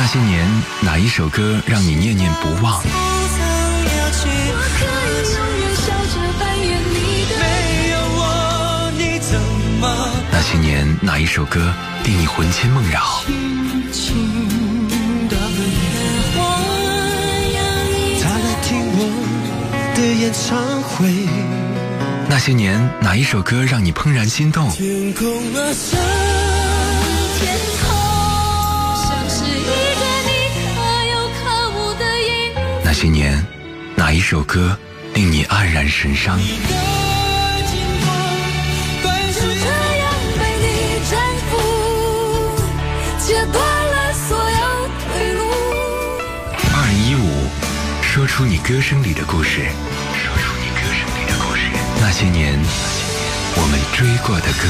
那些年，哪一首歌让你念念不忘？那些年，哪一首歌令你魂牵梦绕？那些年，哪一首歌让你怦然心动？些年，哪一首歌令你黯然神伤？二零一五，说出你歌声里的故事。说出你歌声里的故事。那些年，我们追过的歌。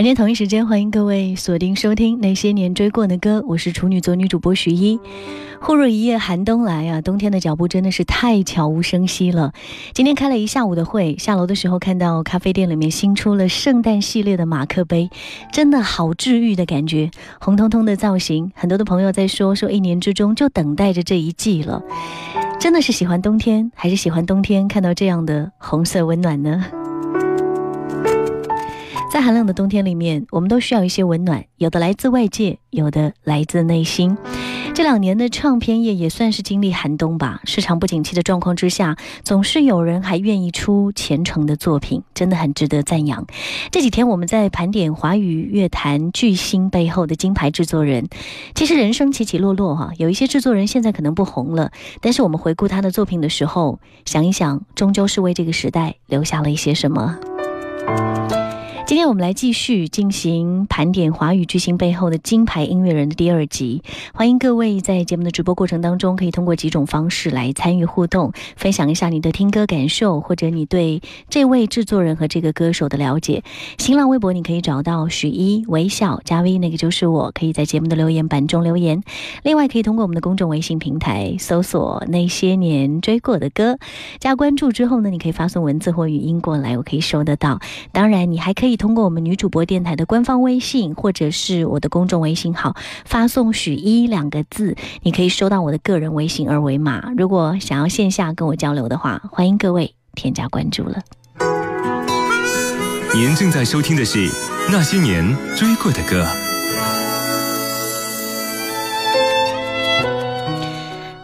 晚间同一时间，欢迎各位锁定收听那些年追过的歌，我是处女座女主播徐一。忽如一夜寒冬来啊，冬天的脚步真的是太悄无声息了。今天开了一下午的会，下楼的时候看到咖啡店里面新出了圣诞系列的马克杯，真的好治愈的感觉，红彤彤的造型，很多的朋友在说说一年之中就等待着这一季了。真的是喜欢冬天，还是喜欢冬天看到这样的红色温暖呢？在寒冷的冬天里面，我们都需要一些温暖，有的来自外界，有的来自内心。这两年的唱片业也算是经历寒冬吧，市场不景气的状况之下，总是有人还愿意出虔诚的作品，真的很值得赞扬。这几天我们在盘点华语乐坛巨星背后的金牌制作人，其实人生起起落落哈，有一些制作人现在可能不红了，但是我们回顾他的作品的时候，想一想，终究是为这个时代留下了一些什么。今天我们来继续进行盘点华语巨星背后的金牌音乐人的第二集。欢迎各位在节目的直播过程当中，可以通过几种方式来参与互动，分享一下你的听歌感受，或者你对这位制作人和这个歌手的了解。新浪微博你可以找到许一微笑加 V，那个就是我，可以在节目的留言板中留言。另外可以通过我们的公众微信平台搜索那些年追过的歌，加关注之后呢，你可以发送文字或语音过来，我可以收得到。当然，你还可以。通过我们女主播电台的官方微信，或者是我的公众微信号，发送“许一”两个字，你可以收到我的个人微信二维码。如果想要线下跟我交流的话，欢迎各位添加关注了。您正在收听的是《那些年追过的歌》。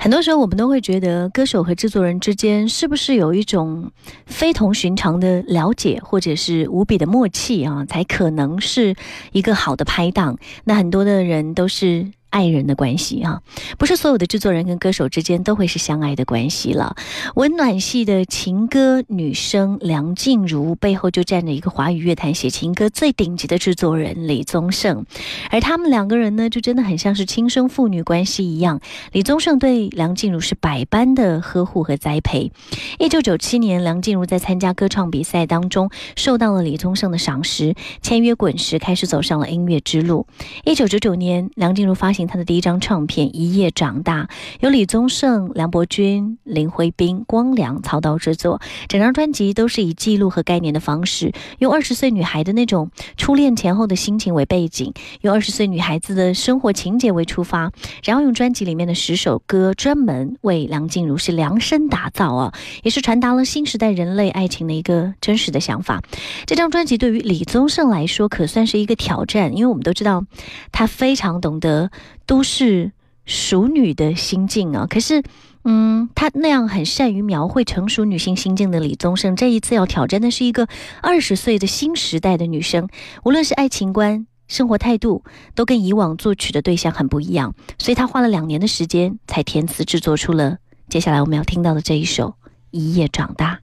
很多时候，我们都会觉得歌手和制作人之间是不是有一种非同寻常的了解，或者是无比的默契啊，才可能是一个好的拍档？那很多的人都是。爱人的关系啊，不是所有的制作人跟歌手之间都会是相爱的关系了。温暖系的情歌女生梁静茹背后就站着一个华语乐坛写情歌最顶级的制作人李宗盛，而他们两个人呢，就真的很像是亲生父女关系一样。李宗盛对梁静茹是百般的呵护和栽培。一九九七年，梁静茹在参加歌唱比赛当中受到了李宗盛的赏识，签约滚石，开始走上了音乐之路。一九九九年，梁静茹发行他的第一张唱片《一夜长大》，由李宗盛、梁伯君、林徽斌、光良操刀制作。整张专辑都是以记录和概念的方式，用二十岁女孩的那种初恋前后的心情为背景，用二十岁女孩子的生活情节为出发，然后用专辑里面的十首歌专门为梁静茹是量身打造啊，也是传达了新时代人类爱情的一个真实的想法。这张专辑对于李宗盛来说可算是一个挑战，因为我们都知道他非常懂得。都是熟女的心境啊，可是，嗯，他那样很善于描绘成熟女性心境的李宗盛，这一次要挑战的是一个二十岁的新时代的女生，无论是爱情观、生活态度，都跟以往作曲的对象很不一样，所以他花了两年的时间才填词制作出了接下来我们要听到的这一首《一夜长大》。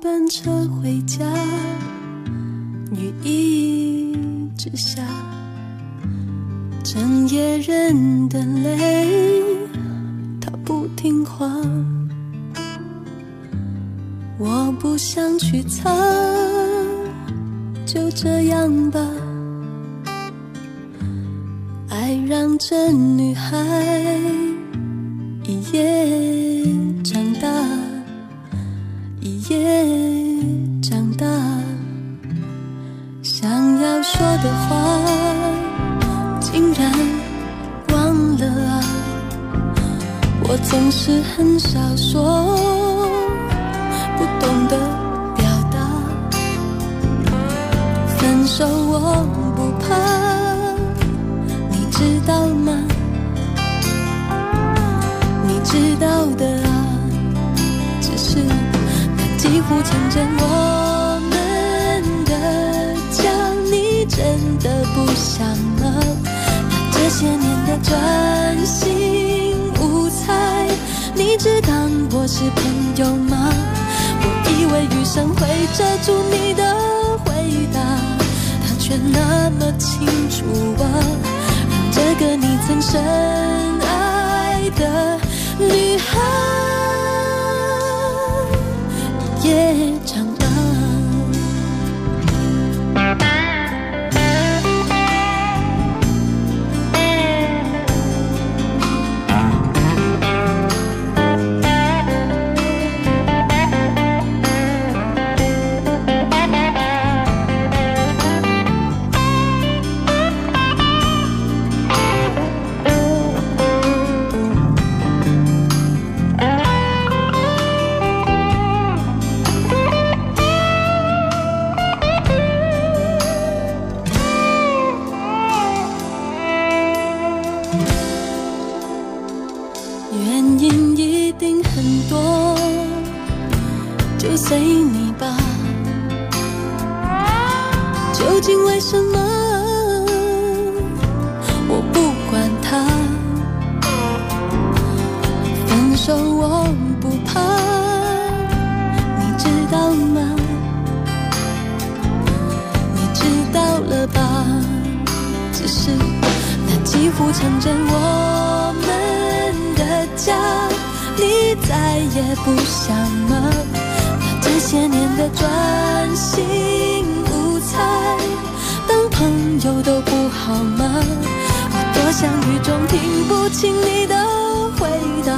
班车回家，雨一直下，整夜忍的泪，他不听话，我不想去擦，就这样吧。爱让这女孩一夜也长大，想要说的话竟然忘了啊！我总是很少说，不懂得表达，分手我不怕。你知道乎成真我们的家，你真的不想吗？这些年的专心无猜，你只当我是朋友吗？我以为余生会遮住你的回答，他却那么清楚啊。这个你曾深爱的女孩，yeah 不承认我们的家，你再也不想吗？把这些年的专心无猜，当朋友都不好吗？我多想雨中听不清你的回答，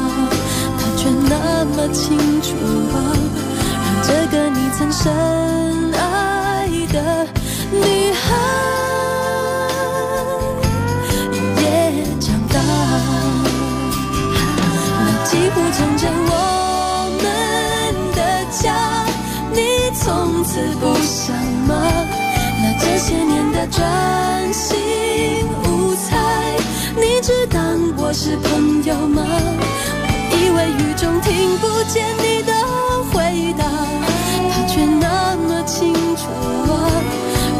他却那么清楚啊。让这个你曾深爱的女孩。此不想忙。那这些年的专心无猜，你只当我是朋友吗？我以为雨中听不见你的回答，他却那么清楚啊，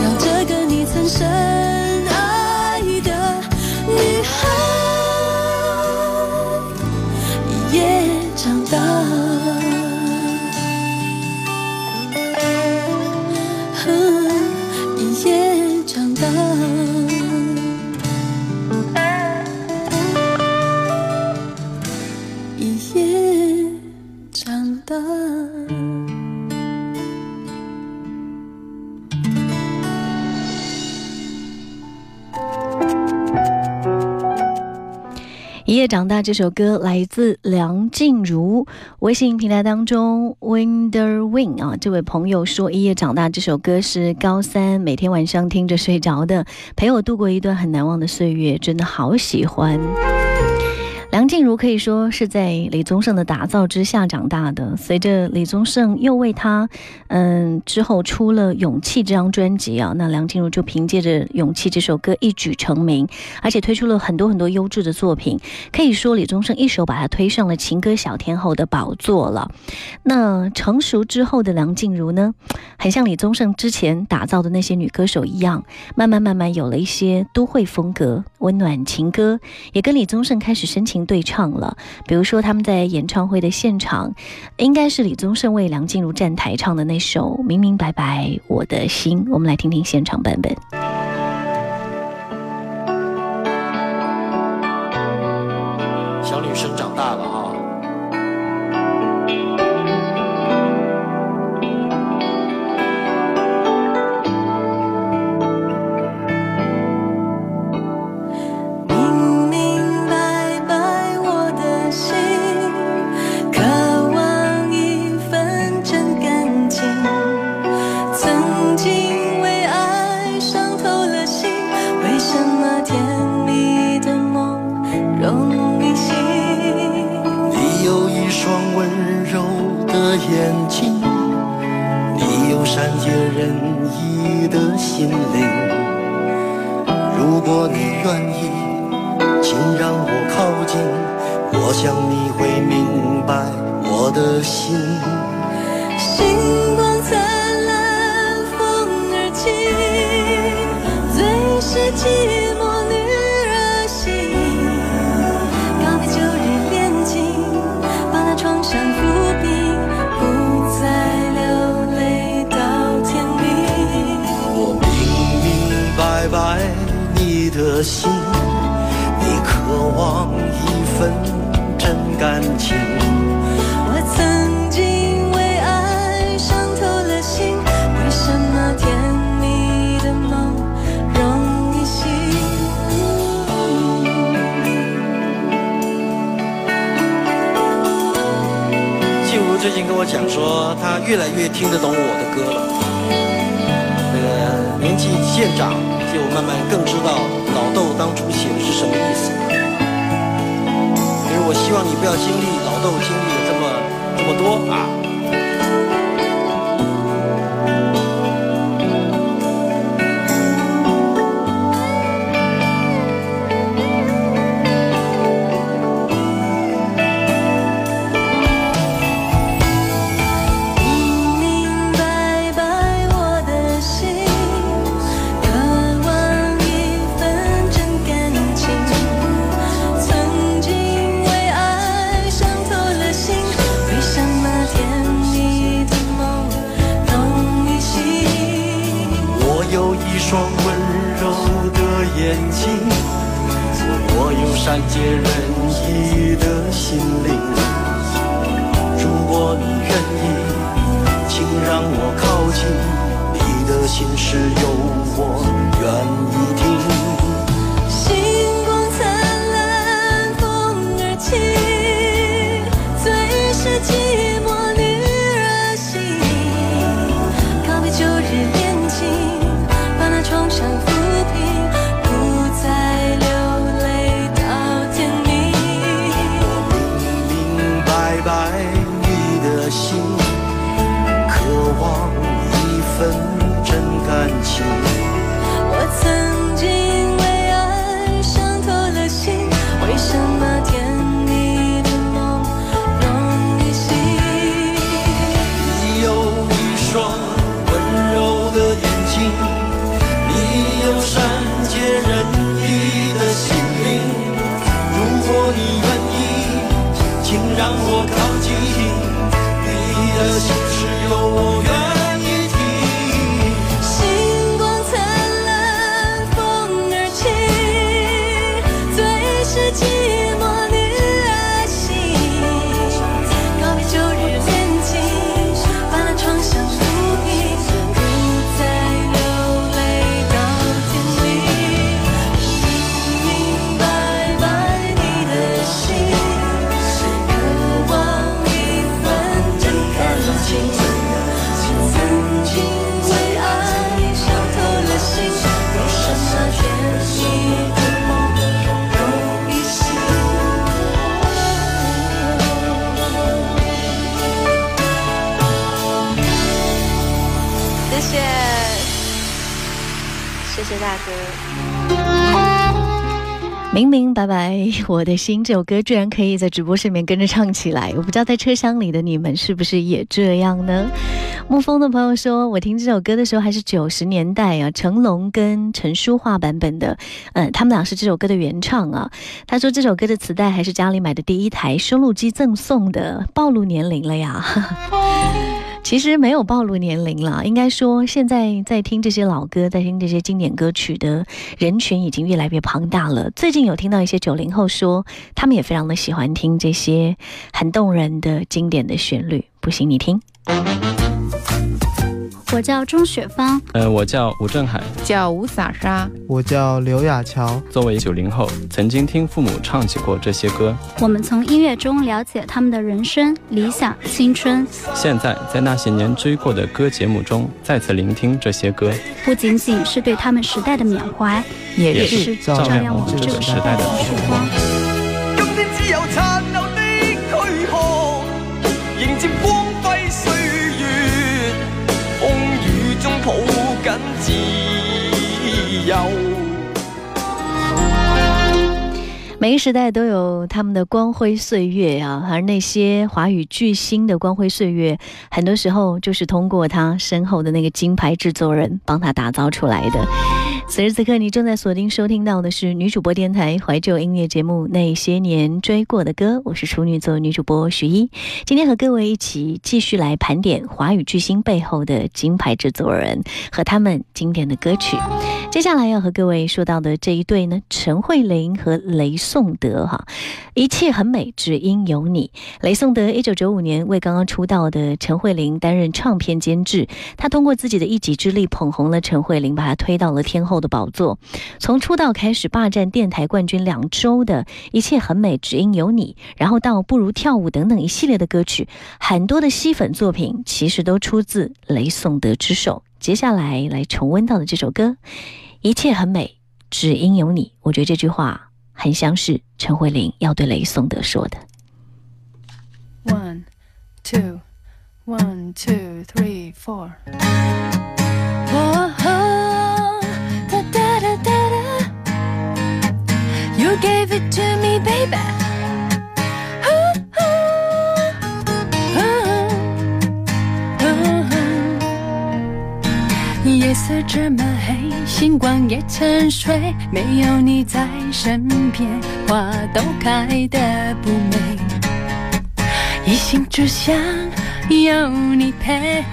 让这个你曾深夜长大这首歌来自梁静茹。微信平台当中，Winder Win 啊，这位朋友说，一夜长大这首歌是高三每天晚上听着睡着的，陪我度过一段很难忘的岁月，真的好喜欢。梁静茹可以说是在李宗盛的打造之下长大的。随着李宗盛又为她，嗯，之后出了《勇气》这张专辑啊，那梁静茹就凭借着《勇气》这首歌一举成名，而且推出了很多很多优质的作品。可以说李宗盛一手把她推上了情歌小天后的宝座了。那成熟之后的梁静茹呢，很像李宗盛之前打造的那些女歌手一样，慢慢慢慢有了一些都会风格、温暖情歌，也跟李宗盛开始深情。对唱了。比如说他们在演唱会的现场应该是李宗盛为梁静茹站台唱的那首明明白白我的心我们来听听现场版本。小女生长大了我想你会明白我的心。星光灿烂，风儿轻，最是寂寞女儿心。告别旧日恋情，把那创伤抚平，不再流泪到天明。我明明白白你的心，感情。我曾经为爱伤透了心，为什么甜蜜的梦容易醒？静茹最近跟我讲说，她越来越听得懂我的歌了。那个年纪渐长，就慢慢更知道老豆当初写的是什么意思。我希望你不要经历老豆经历了这么这么多啊。眼睛，我有善解人意的心灵。如果你愿意，请让我靠近，你的心事有我愿意听。明明白白，我的心这首歌居然可以在直播室里面跟着唱起来，我不知道在车厢里的你们是不是也这样呢？沐风的朋友说，我听这首歌的时候还是九十年代啊，成龙跟陈淑桦版本的，嗯，他们俩是这首歌的原唱啊。他说这首歌的磁带还是家里买的第一台收录机赠送的，暴露年龄了呀。其实没有暴露年龄了，应该说现在在听这些老歌、在听这些经典歌曲的人群已经越来越庞大了。最近有听到一些九零后说，他们也非常的喜欢听这些很动人的经典的旋律。不行，你听。我叫钟雪芳，呃，我叫吴振海，叫吴洒莎，我叫刘亚乔。作为九零后，曾经听父母唱起过这些歌。我们从音乐中了解他们的人生、理想、青春。现在在那些年追过的歌节目中，再次聆听这些歌，不仅仅是对他们时代的缅怀，也是照亮我们这个时代的曙光。自由。每个时代都有他们的光辉岁月啊，而那些华语巨星的光辉岁月，很多时候就是通过他身后的那个金牌制作人帮他打造出来的。此时此刻，你正在锁定收听到的是女主播电台怀旧音乐节目《那些年追过的歌》，我是处女座女主播徐一，今天和各位一起继续来盘点华语巨星背后的金牌制作人和他们经典的歌曲。接下来要和各位说到的这一对呢，陈慧琳和雷颂德哈，一切很美，只因有你。雷颂德一九九五年为刚刚出道的陈慧琳担任唱片监制，他通过自己的一己之力捧红了陈慧琳，把她推到了天后。的宝座，从出道开始霸占电台冠军两周的一切很美，只因有你，然后到不如跳舞等等一系列的歌曲，很多的吸粉作品其实都出自雷颂德之手。接下来来重温到的这首歌，一切很美，只因有你。我觉得这句话很像是陈慧琳要对雷颂德说的。One two one two three four。gave it to me, baby. 夜色这么黑，星光也沉睡，没有你在身边，花都开得不美。一心只想有你陪。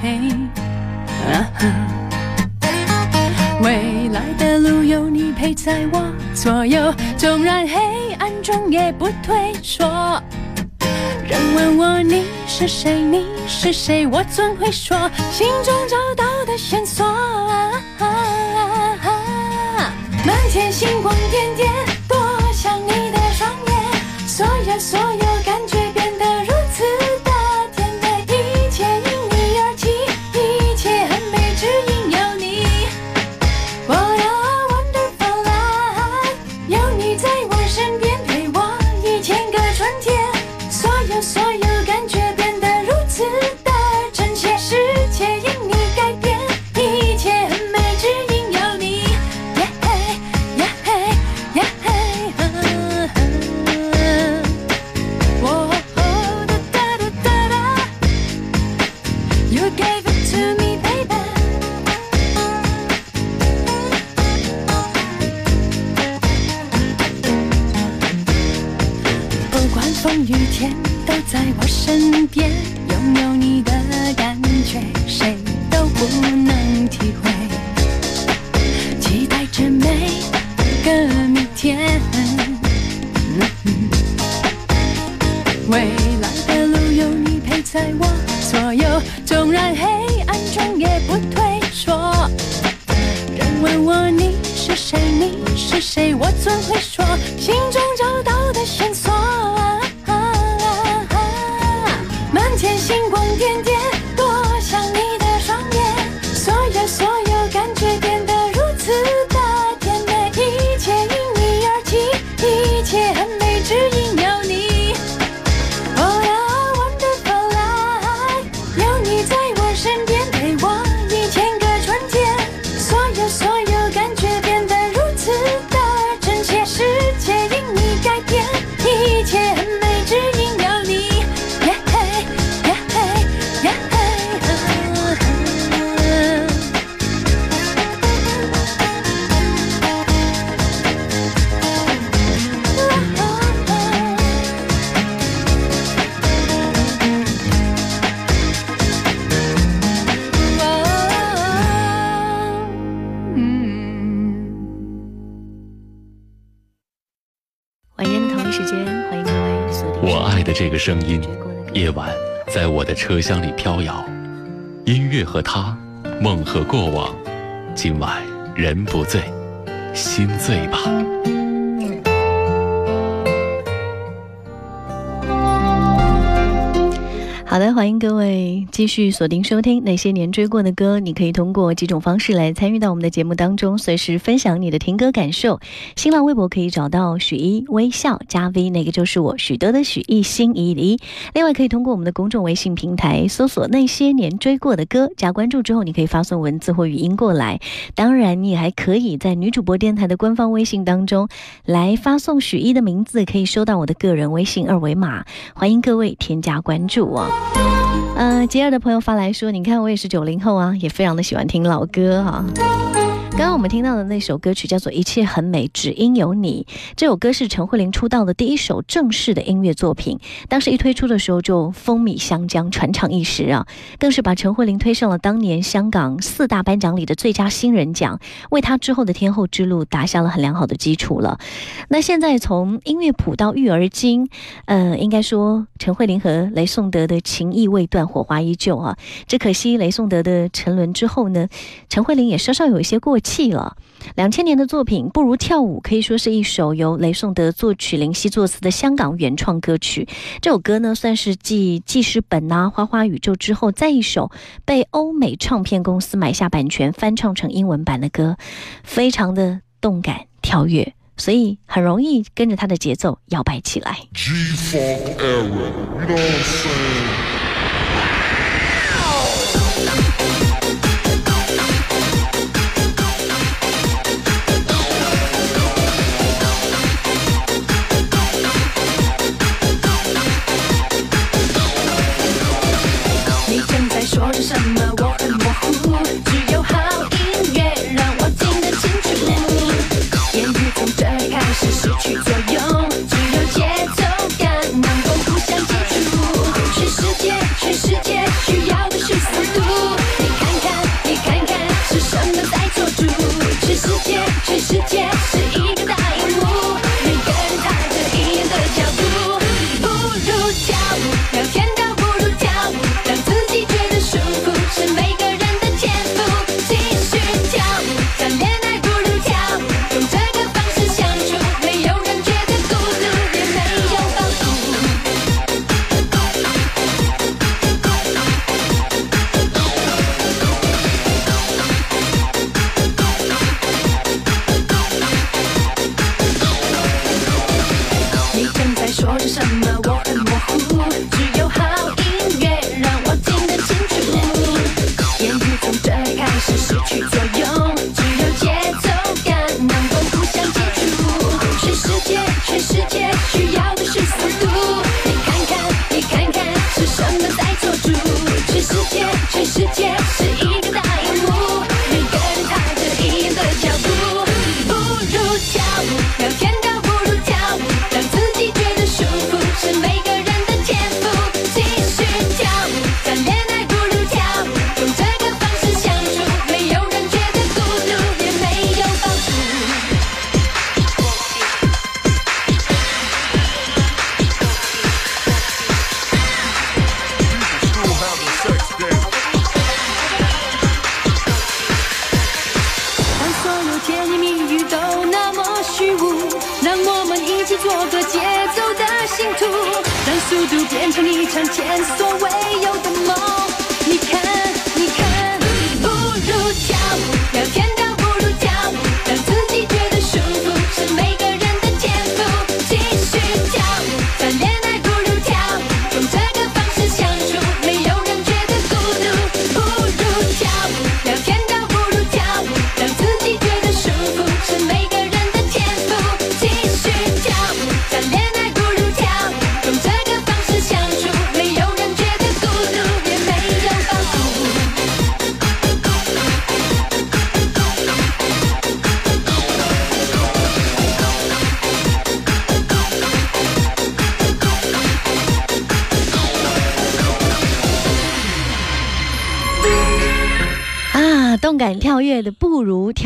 未来的路有你陪在我左右，纵然黑暗中也不退缩。人问我你是谁，你是谁，我怎会说心中找到的线索？满天星光点点，多像你的双眼，所有所有时间，欢迎各位锁定。我爱的这个声音，夜晚在我的车厢里飘摇，音乐和他，梦和过往，今晚人不醉，心醉吧。好的，欢迎各位继续锁定收听那些年追过的歌。你可以通过几种方式来参与到我们的节目当中，随时分享你的听歌感受。新浪微博可以找到许一微笑加 V，那个就是我许多的许一心一离。另外可以通过我们的公众微信平台搜索那些年追过的歌，加关注之后，你可以发送文字或语音过来。当然，你还可以在女主播电台的官方微信当中来发送许一的名字，可以收到我的个人微信二维码。欢迎各位添加关注哦。呃，吉尔的朋友发来说：“你看，我也是九零后啊，也非常的喜欢听老歌哈。”刚刚我们听到的那首歌曲叫做《一切很美，只因有你》。这首歌是陈慧琳出道的第一首正式的音乐作品，当时一推出的时候就风靡香江，传唱一时啊，更是把陈慧琳推上了当年香港四大颁奖礼的最佳新人奖，为她之后的天后之路打下了很良好的基础了。那现在从音乐谱到育儿经，呃，应该说陈慧琳和雷颂德的情谊未断，火花依旧啊。只可惜雷颂德的沉沦之后呢，陈慧琳也稍稍有一些过。气了，两千年的作品不如跳舞，可以说是一首由雷颂德作曲、林夕作词的香港原创歌曲。这首歌呢，算是继《记事本》啊、《花花宇宙》之后，再一首被欧美唱片公司买下版权、翻唱成英文版的歌，非常的动感跳跃，所以很容易跟着它的节奏摇摆起来。世界全世界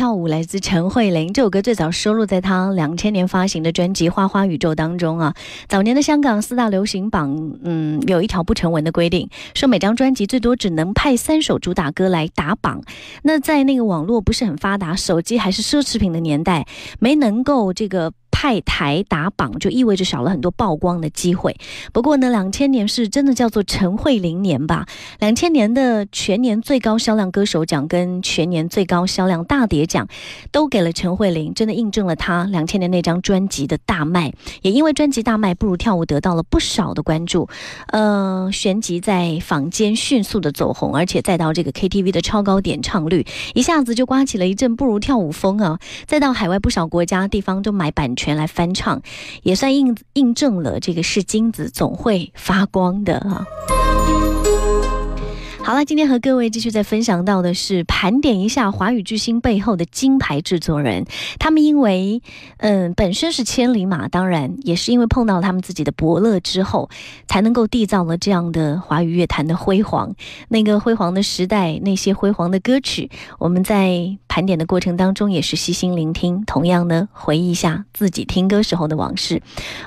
跳舞，来自陈慧琳。这首歌最早收录在她两千年发行的专辑《花花宇宙》当中啊。早年的香港四大流行榜，嗯，有一条不成文的规定，说每张专辑最多只能派三首主打歌来打榜。那在那个网络不是很发达、手机还是奢侈品的年代，没能够这个。派台打榜就意味着少了很多曝光的机会。不过呢，两千年是真的叫做陈慧琳年吧？两千年的全年最高销量歌手奖跟全年最高销量大碟奖，都给了陈慧琳，真的印证了她两千年那张专辑的大卖。也因为专辑大卖，不如跳舞得到了不少的关注。呃，旋即在坊间迅速的走红，而且再到这个 KTV 的超高点唱率，一下子就刮起了一阵不如跳舞风啊！再到海外不少国家地方都买版权。全来翻唱，也算印印证了这个是金子总会发光的啊。好了，今天和各位继续在分享到的是盘点一下华语巨星背后的金牌制作人。他们因为嗯本身是千里马，当然也是因为碰到他们自己的伯乐之后，才能够缔造了这样的华语乐坛的辉煌。那个辉煌的时代，那些辉煌的歌曲，我们在盘点的过程当中也是细心聆听，同样呢回忆一下自己听歌时候的往事。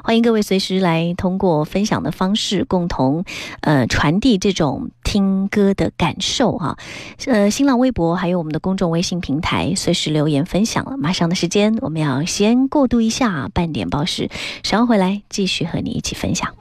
欢迎各位随时来通过分享的方式，共同呃传递这种听歌。的感受哈，呃，新浪微博还有我们的公众微信平台，随时留言分享了。马上的时间，我们要先过渡一下半点报时，稍后回来继续和你一起分享。